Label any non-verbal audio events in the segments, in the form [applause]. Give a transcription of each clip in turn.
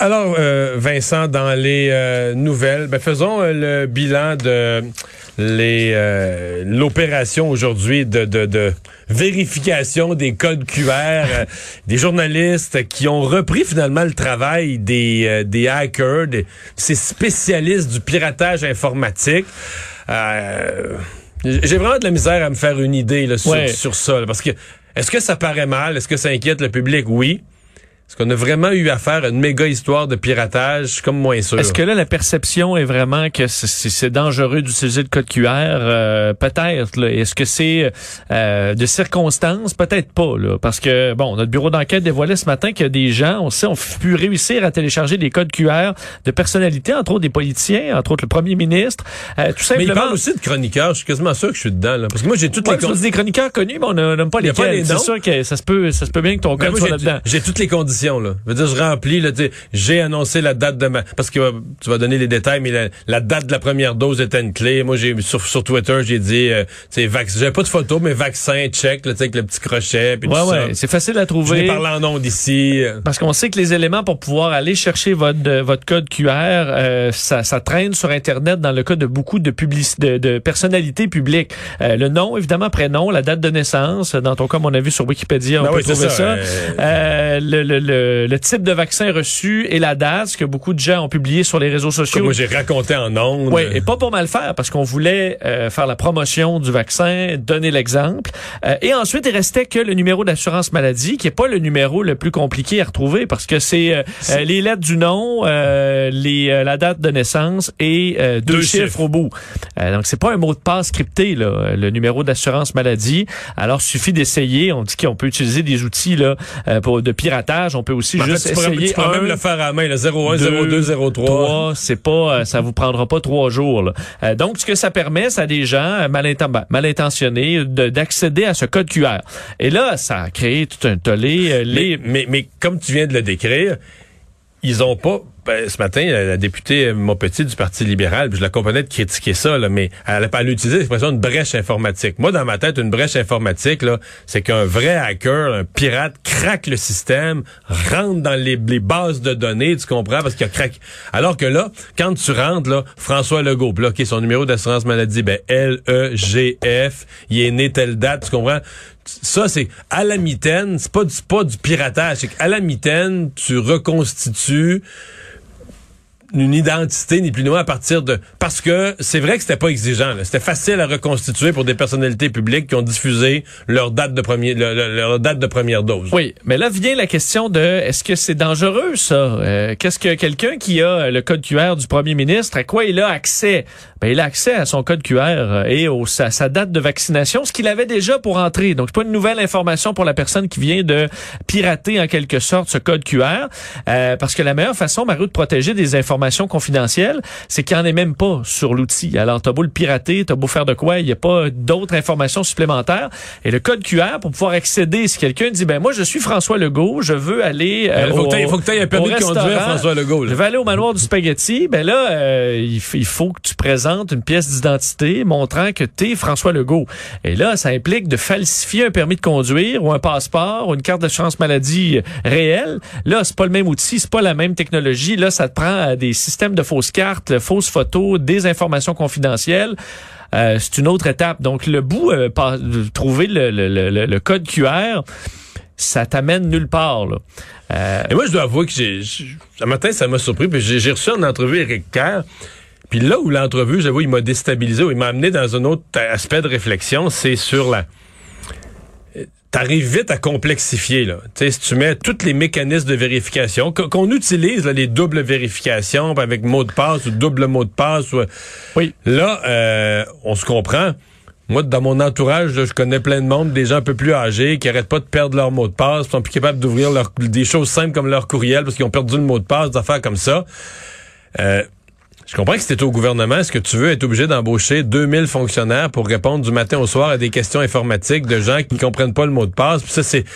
Alors, euh, Vincent, dans les euh, nouvelles, ben, faisons euh, le bilan de les euh, l'opération aujourd'hui de, de, de vérification des codes QR, des journalistes qui ont repris finalement le travail des, euh, des hackers, des, ces spécialistes du piratage informatique. Euh, J'ai vraiment de la misère à me faire une idée là, sur, Ouais. sur ça, là, parce que est-ce que ça paraît mal? Est-ce que ça inquiète le public? Oui. Est-ce qu'on a vraiment eu affaire à une méga histoire de piratage? Je suis comme moins sûr. Est-ce que là, la perception est vraiment que c'est- dangereux d'utiliser le code QR? Euh, Peut-être. Est-ce que c'est euh, de circonstances? Peut-être pas. Là, parce que, bon, notre bureau d'enquête dévoilait ce matin que des gens, on sait, ont pu réussir à télécharger des codes QR de personnalités, entre autres des politiciens, entre autres le premier ministre. Euh, tout Mais simplement... il parle aussi de chroniqueurs. Je suis quasiment sûr que je suis dedans. Là. Parce que moi, j'ai toutes Ouais, les tu con- dis des chroniqueurs connus, mais on n'a on n'a pas y a les C'est sûr que ça se peut, ça se peut bien que ton Mais code soit là-dedans. J'ai toutes les conditions. Là. Je veux dire, je remplis. Là, j'ai annoncé la date de ma... Parce que euh, tu vas donner les détails, mais la, la date de la première dose était une clé. Moi, j'ai sur, sur Twitter, j'ai dit... Euh, tu sais. J'avais pas de photo, mais vaccin, check, là, avec le petit crochet. Puis Ouais, tout ouais, c'est facile à Je trouver. n'ai parlé en ondes ici. euh. Parce qu'on sait que les éléments pour pouvoir aller chercher votre votre code QR, euh, ça, ça traîne sur Internet dans le cas de beaucoup de de, de personnalités publiques. Euh, le nom, évidemment, prénom, la date de naissance. Dans ton cas, on a vu sur Wikipédia, on Ben peut oui, trouver ça, ça. euh, Euh, le, le, le, le type de vaccin reçu et la date, ce que beaucoup de gens ont publié sur les réseaux Comme sociaux. moi, j'ai raconté en ondes. Oui, et pas pour mal faire, parce qu'on voulait euh, faire la promotion du vaccin, donner l'exemple. Euh, et ensuite, il restait que le numéro d'assurance maladie, qui est pas le numéro le plus compliqué à retrouver, parce que c'est euh, euh, les lettres du nom, euh, les, euh, la date de naissance et euh, deux, Deux chiffres, chiffres. au bout. Euh, donc, c'est pas un mot de passe crypté, là, le numéro d'assurance maladie. Alors, suffit d'essayer. On dit qu'on peut utiliser des outils là pour de piratage. On peut aussi En fait, juste tu pourrais, essayer tu un, même le faire à la main, le 01, deux, 02, 03. trois, c'est pas, euh, ça vous prendra pas trois jours. là. Euh, donc, ce que ça permet, c'est à des gens euh, mal, ben, mal intentionnés de- d'accéder à ce code QR. Et là, ça a créé tout un tollé. les... Mais, mais, mais comme tu viens de le décrire, ils ont pas. Ben, ce matin, la, députée Montpetit du Parti libéral, je la comprenais de critiquer ça, là, mais elle a, elle a utilisé l'expression une brèche informatique. Moi, dans ma tête, une brèche informatique, là, c'est qu'un vrai hacker, un pirate, craque le système, rentre dans les, bases de données, tu comprends, parce qu'il a craqué. Alors que là, quand tu rentres, là, François Legault, OK, son numéro d'assurance maladie, ben, L-E-G-F, il est né telle date, tu comprends? ça, c'est à la mitaine, c'est pas du, pas du piratage, c'est qu'à la mitaine, tu reconstitues une identité ni plus ni moins à partir de parce que c'est vrai que c'était pas exigeant c'était facile à reconstituer pour des personnalités publiques qui ont diffusé leur date de premier leur, date de première dose. Oui, mais là vient la question de est-ce que c'est dangereux ça? Euh, Qu'est-ce que quelqu'un qui a le code QR du premier ministre, à quoi il a accès? Ben il a accès à son code QR euh, et au, sa, sa date de vaccination, ce qu'il avait déjà pour entrer. Donc c'est pas une nouvelle information pour la personne qui vient de pirater en quelque sorte ce code QR, euh, parce que la meilleure façon, Mario, de protéger des informations confidentielles, c'est qu'il n'y en ait même pas sur l'outil. Alors t'as beau le pirater, t'as beau faire de quoi, il n'y a pas d'autres informations supplémentaires. Et le code QR pour pouvoir accéder, si quelqu'un dit ben moi je suis François Legault, je veux aller euh, faut au- que faut que tu un permis de conduire François Legault. là. je vais aller au manoir du spaghetti. Ben là, euh, il, il faut que tu présentes une pièce d'identité montrant que tu es François Legault. Et là, ça implique de falsifier un permis de conduire ou un passeport ou une carte d'assurance maladie euh, réelle. Là, c'est pas le même outil, c'est pas la même technologie. Là, ça te prend euh, des systèmes de fausses cartes, fausses photos, des informations confidentielles. Euh, c'est une autre étape. Donc, le bout, euh, de trouver le, code QR, ça t'amène nulle part. Euh, Et moi, je dois avouer que j'ai, un matin, ça m'a surpris. Puis j'ai, reçu en entrevue Eric Kerr. Puis là où l'entrevue, j'avoue, il m'a déstabilisé, il m'a amené dans un autre aspect de réflexion, c'est sur la. T'arrives vite à complexifier, là. Tu sais, si tu mets tous les mécanismes de vérification, qu- qu'on utilise, là, les doubles vérifications avec mot de passe ou double mot de passe, ou- Oui. là, euh, on se comprend. Moi, dans mon entourage, là, je connais plein de monde, des gens un peu plus âgés, qui arrêtent pas de perdre leur mot de passe, qui sont plus capables d'ouvrir leur- des choses simples comme leur courriel parce qu'ils ont perdu le mot de passe, des affaires comme ça. Euh, je comprends que t'es au gouvernement, est-ce que tu veux être obligé d'embaucher 2000 fonctionnaires pour répondre du matin au soir à des questions informatiques de gens qui ne comprennent pas le mot de passe? Puis ça, c'est,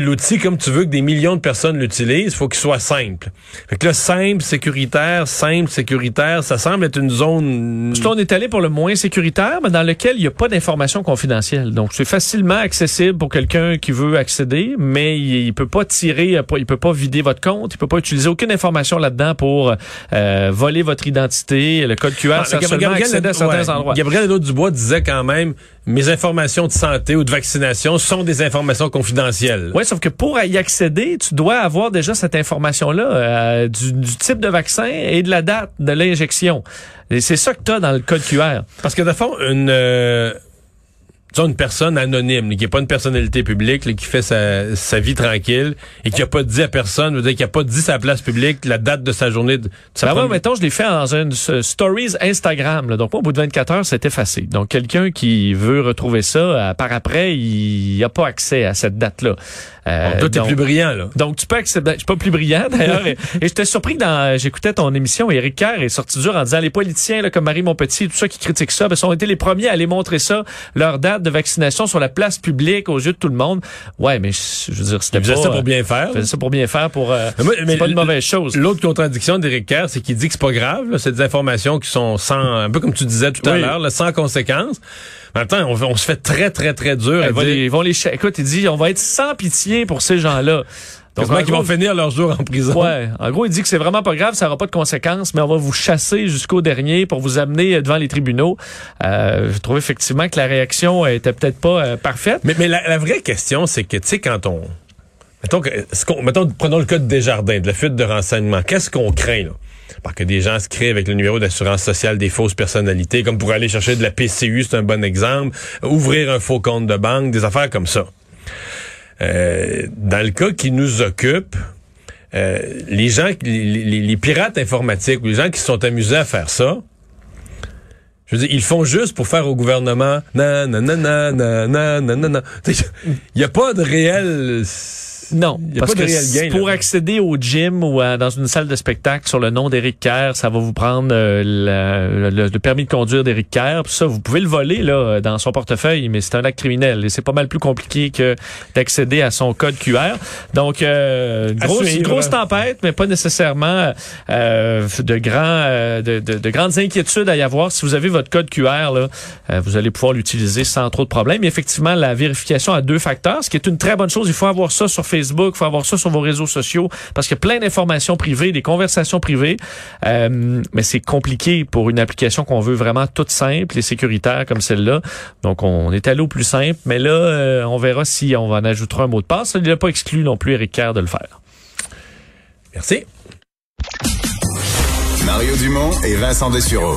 l'outil, comme tu veux que des millions de personnes l'utilisent, faut qu'il soit simple. Fait que là, simple, sécuritaire, simple, sécuritaire, ça semble être une zone... On est allé pour le moins sécuritaire, mais dans lequel il n'y a pas d'informations confidentielles. Donc, c'est facilement accessible pour quelqu'un qui veut accéder, mais il, il peut pas tirer, il peut pas vider votre compte, il peut pas utiliser aucune information là-dedans pour euh, voler votre identité. Le code QR, Ah, ça Gabriel- accéder à certains ouais, endroits. Gabriel Nadeau-Dubois disait quand même, mes informations de santé ou de vaccination sont des informations confidentielles. Oui, sauf que pour y accéder, tu dois avoir déjà cette information-là euh, du, du type de vaccin et de la date de l'injection. Et c'est ça que tu as dans le code QR. Parce que de fond, une, euh, disons, une personne anonyme, là, qui n'est pas une personnalité publique, là, qui fait sa, sa vie tranquille et qui a pas dit à personne, veut dire qui a pas dit sa place publique, la date de sa journée. De, de sa Ben moi, mettons, je l'ai fait dans une stories Instagram. là. Donc, moi, au bout de 24 heures, c'est effacé. Donc, quelqu'un qui veut retrouver ça, euh, par après, il n'a pas accès à cette date-là. Euh, Bon, toi, t'es plus brillant, là. Donc, tu peux accéder. Je suis pas plus brillant, d'ailleurs. [laughs] et et j'étais surpris que dans, j'écoutais ton émission, Éric Kerr est sorti dur en disant les politiciens, là, comme Marie Montpetit, tout ça qui critiquent ça, ben, ont été les premiers à aller montrer ça, leur date de vaccination sur la place publique aux yeux de tout le monde. Ouais, mais je veux dire, c'était pas, ça pour euh, bien faire. faisait ça pour bien faire pour, euh, c'est pas une mauvaise chose. L'autre contradiction d'Éric Kerr, c'est qu'il dit que c'est pas grave. là. C'est des informations qui sont sans, un peu comme tu disais tout à l'heure, sans conséquences. En même temps, on, on se fait très, très, très dur à Ils vont, dire les, ils vont les Écoute, il dit, on va être sans pitié pour ces gens-là. Donc, en qu'ils vont gros, finir leur jour en prison. Ouais, en gros, il dit que c'est vraiment pas grave, ça aura pas de conséquences, mais on va vous chasser jusqu'au dernier pour vous amener devant les tribunaux. Euh, je trouve effectivement que la réaction était peut-être pas euh, parfaite. Mais, mais la, la vraie question, c'est que, tu sais, quand on... Mettons, que, mettons, prenons le cas de Desjardins, de la fuite de renseignements. Qu'est-ce qu'on craint, là? Parce que des gens se créent avec le numéro d'assurance sociale des fausses personnalités, comme pour aller chercher de la PCU, c'est un bon exemple. Ouvrir un faux compte de banque, des affaires comme ça. Euh, dans le cas qui nous occupe, euh, les gens, les, les- pirates informatiques, ou les gens qui se sont amusés à faire ça, je veux dire, ils font juste pour faire au gouvernement. Non, non, non, non, non, non, non, non. Il n'y a pas de réel. Non, Y a parce pas de que gain, pour là. accéder au gym ou à- dans une salle de spectacle sur le nom d'Éric Kerr, ça va vous prendre euh, la- le, le permis de conduire d'Éric Kerr. Puis ça, vous pouvez le voler là dans son portefeuille, mais c'est un acte criminel et c'est pas mal plus compliqué que d'accéder à son code QR. Donc, euh, grosse, grosse tempête, mais pas nécessairement euh, de grands, euh, de, de- de grandes inquiétudes à y avoir. Si vous avez votre code QR, là, euh, vous allez pouvoir l'utiliser sans trop de problèmes. Effectivement, la vérification à deux facteurs, ce qui est une très bonne chose. Il faut avoir ça sur Facebook, il faut avoir ça sur vos réseaux sociaux, parce qu'il y a plein d'informations privées, des conversations privées. Euh, mais c'est compliqué pour une application qu'on veut vraiment toute simple et sécuritaire comme celle-là. Donc, on est allé au plus simple. Mais là, euh, on verra si on en ajoutera un mot de passe. Il n'a pas exclu non plus Eric Kerr de le faire. Merci. Mario Dumont et Vincent Dessureau.